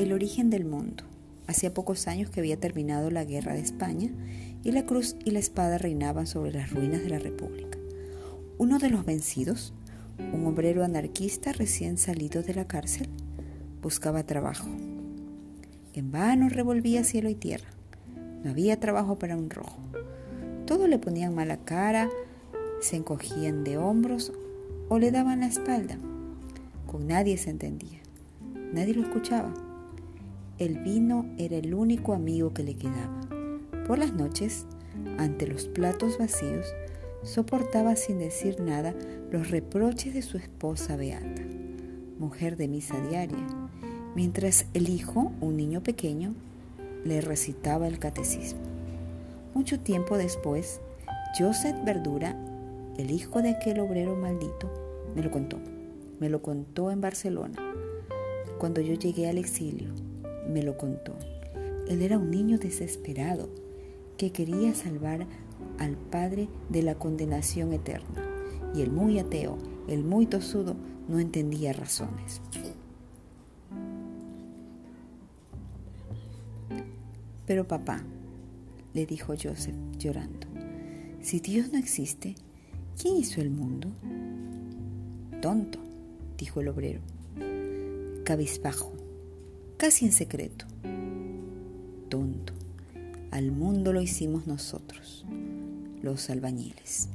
El origen del mundo. Hacía pocos años que había terminado la guerra de España y la cruz y la espada reinaban sobre las ruinas de la República. Uno de los vencidos, un obrero anarquista recién salido de la cárcel, buscaba trabajo. En vano revolvía cielo y tierra. No había trabajo para un rojo. Todo le ponían mala cara, se encogían de hombros o le daban la espalda. Con nadie se entendía. Nadie lo escuchaba. El vino era el único amigo que le quedaba. Por las noches, ante los platos vacíos, soportaba sin decir nada los reproches de su esposa Beata, mujer de misa diaria, mientras el hijo, un niño pequeño, le recitaba el catecismo. Mucho tiempo después, Joseph Verdura, el hijo de aquel obrero maldito, me lo contó. Me lo contó en Barcelona. Cuando yo llegué al exilio, me lo contó. Él era un niño desesperado que quería salvar al Padre de la condenación eterna. Y el muy ateo, el muy tosudo, no entendía razones. Pero papá, le dijo Joseph llorando, si Dios no existe, ¿quién hizo el mundo? Tonto, dijo el obrero, cabizbajo, casi en secreto. Tonto, al mundo lo hicimos nosotros, los albañiles.